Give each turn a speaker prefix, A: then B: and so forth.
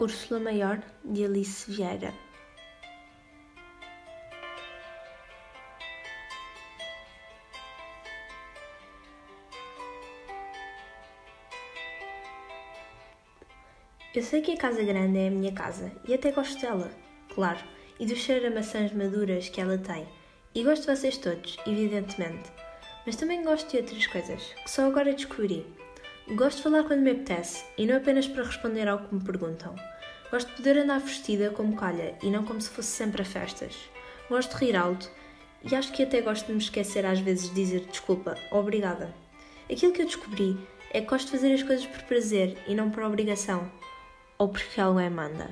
A: Úrsula Maior, de Alice Vieira. Eu sei que a casa grande é a minha casa e até gosto dela, claro, e do cheiro a maçãs maduras que ela tem. E gosto de vocês todos, evidentemente. Mas também gosto de outras coisas que só agora descobri. Gosto de falar quando me apetece e não apenas para responder ao que me perguntam. Gosto de poder andar vestida como calha e não como se fosse sempre a festas. Gosto de rir alto e acho que até gosto de me esquecer às vezes de dizer desculpa, obrigada. Aquilo que eu descobri é que gosto de fazer as coisas por prazer e não por obrigação ou porque alguém manda.